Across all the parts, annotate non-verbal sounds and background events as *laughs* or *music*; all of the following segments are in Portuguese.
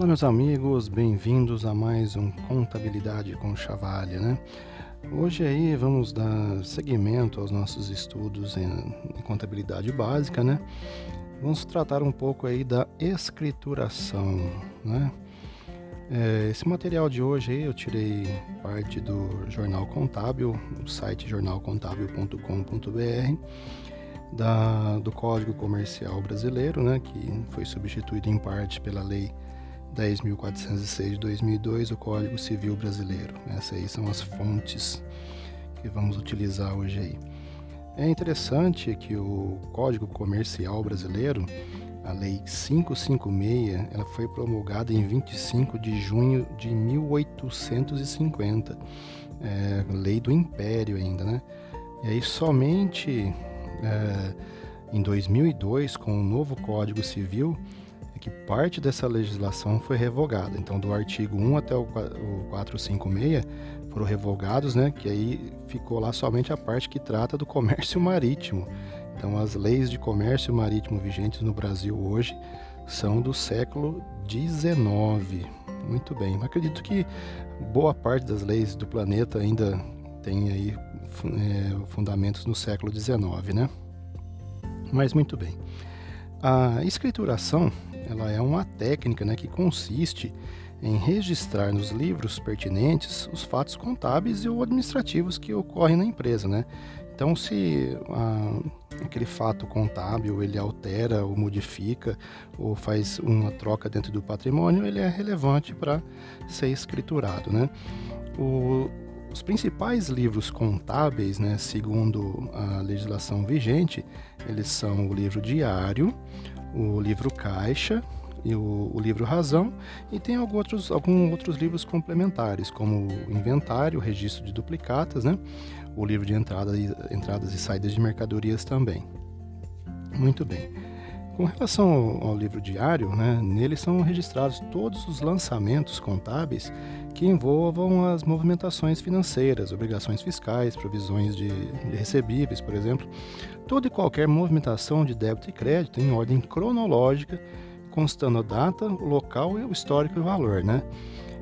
Olá, meus amigos, bem-vindos a mais um Contabilidade com Chavalha, né? Hoje aí vamos dar seguimento aos nossos estudos em, em contabilidade básica, né? Vamos tratar um pouco aí da escrituração, né? É, esse material de hoje aí eu tirei parte do Jornal Contábil, do site jornalcontábil.com.br, da, do Código Comercial Brasileiro, né, que foi substituído em parte pela Lei 10.406 de 2002, o Código Civil Brasileiro. Essas aí são as fontes que vamos utilizar hoje aí. É interessante que o Código Comercial Brasileiro, a Lei 556, ela foi promulgada em 25 de junho de 1850, é, lei do Império ainda, né? E aí somente é, em 2002, com o novo Código Civil, que parte dessa legislação foi revogada. Então, do artigo 1 até o 456 foram revogados, né? Que aí ficou lá somente a parte que trata do comércio *laughs* marítimo. Então, as leis de comércio marítimo vigentes no Brasil hoje são do século XIX. Muito bem. Acredito que boa parte das leis do planeta ainda tem aí é, fundamentos no século XIX, né? Mas muito bem. A escrituração ela é uma técnica né, que consiste em registrar nos livros pertinentes os fatos contábeis e ou administrativos que ocorrem na empresa, né? Então, se ah, aquele fato contábil ele altera ou modifica ou faz uma troca dentro do patrimônio, ele é relevante para ser escriturado, né? O, os principais livros contábeis, né, segundo a legislação vigente, eles são o livro diário, o livro Caixa e o, o livro Razão, e tem alguns outros, alguns outros livros complementares, como o Inventário, o Registro de Duplicatas, né? o livro de entrada e, entradas e saídas de mercadorias também. Muito bem. Com relação ao, ao livro diário, né, nele são registrados todos os lançamentos contábeis que envolvam as movimentações financeiras, obrigações fiscais, provisões de, de recebíveis, por exemplo, toda e qualquer movimentação de débito e crédito em ordem cronológica, constando a data, o local, o histórico e o valor, né?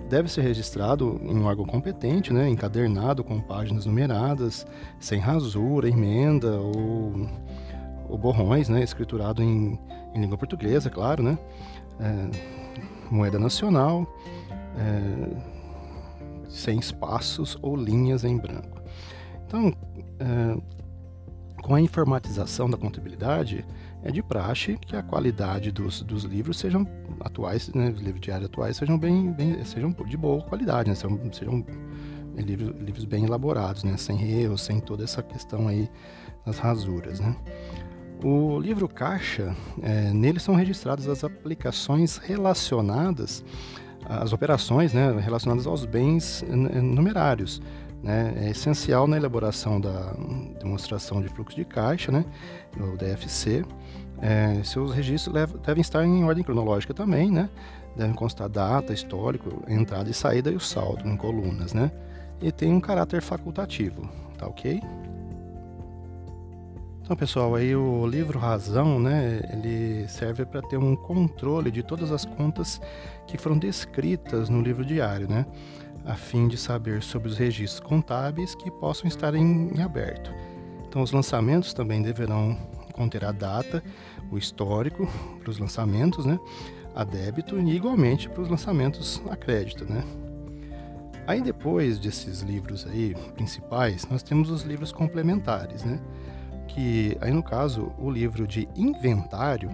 Deve ser registrado em um órgão competente, né, encadernado com páginas numeradas, sem rasura, emenda ou ou borrões, né, escriturado em, em língua portuguesa, claro, né, é, moeda nacional, é, sem espaços ou linhas em branco. Então, é, com a informatização da contabilidade, é de praxe que a qualidade dos, dos livros sejam atuais, né, os livros diários atuais sejam bem, bem sejam de boa qualidade, né, sejam, sejam livros, livros bem elaborados, né, sem erros, sem toda essa questão aí das rasuras, né. O livro caixa, é, nele são registradas as aplicações relacionadas às operações né, relacionadas aos bens numerários. Né, é essencial na elaboração da demonstração de fluxo de caixa, né, o DFC. É, seus registros devem estar em ordem cronológica também, né, devem constar data, histórico, entrada e saída e o saldo em colunas, né, e tem um caráter facultativo, tá ok? Então, pessoal, aí o livro Razão, né, ele serve para ter um controle de todas as contas que foram descritas no livro diário, né, a fim de saber sobre os registros contábeis que possam estar em, em aberto. Então, os lançamentos também deverão conter a data, o histórico para os lançamentos, né, a débito e igualmente para os lançamentos a crédito, né. Aí depois desses livros aí principais, nós temos os livros complementares, né? Que aí no caso o livro de inventário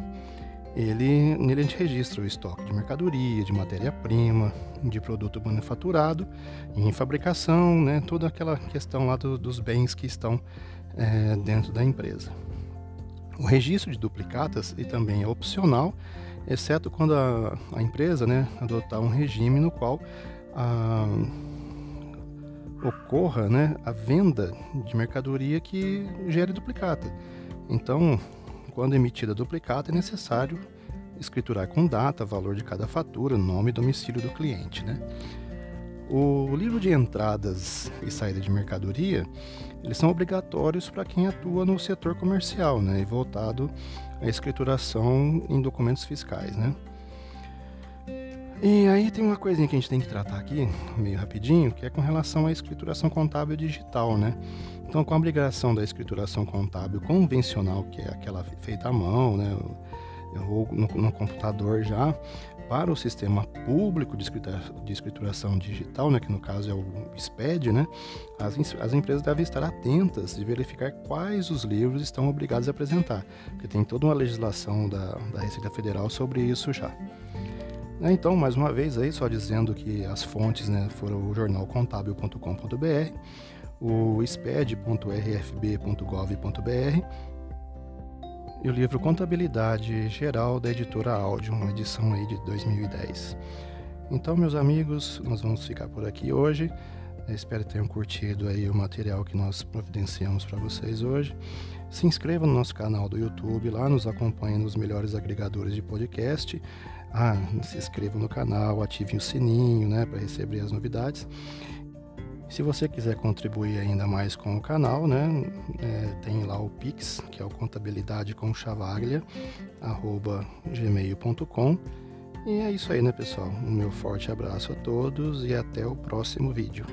ele nele a gente registra o estoque de mercadoria, de matéria-prima, de produto manufaturado, em fabricação, né, toda aquela questão lá do, dos bens que estão é, dentro da empresa. O registro de duplicatas e também é opcional, exceto quando a, a empresa né, adotar um regime no qual a ocorra né, a venda de mercadoria que gere duplicata. Então, quando emitida duplicata, é necessário escriturar com data, valor de cada fatura, nome e domicílio do cliente. Né? O livro de entradas e saída de mercadoria, eles são obrigatórios para quem atua no setor comercial né, e voltado à escrituração em documentos fiscais. Né? E aí tem uma coisinha que a gente tem que tratar aqui, meio rapidinho, que é com relação à escrituração contábil digital, né? Então, com a obrigação da escrituração contábil convencional, que é aquela feita à mão, né? Ou no, no computador já, para o sistema público de, de escrituração digital, né, que no caso é o SPED, né, as, as empresas devem estar atentas de verificar quais os livros estão obrigados a apresentar, porque tem toda uma legislação da, da Receita Federal sobre isso já. Né, então, mais uma vez aí, só dizendo que as fontes né, foram o jornalcontábil.com.br, o sped.rfb.gov.br e o livro Contabilidade Geral da editora Áudio, uma edição aí de 2010. Então, meus amigos, nós vamos ficar por aqui hoje. Eu espero que tenham curtido aí o material que nós providenciamos para vocês hoje. Se inscreva no nosso canal do YouTube, lá nos acompanhe nos melhores agregadores de podcast. Ah, se inscreva no canal, ative o sininho, né, para receber as novidades. Se você quiser contribuir ainda mais com o canal, né, é, tem lá o Pix, que é o contabilidade com chavaglia, gmail.com. E é isso aí, né, pessoal? Um meu forte abraço a todos e até o próximo vídeo.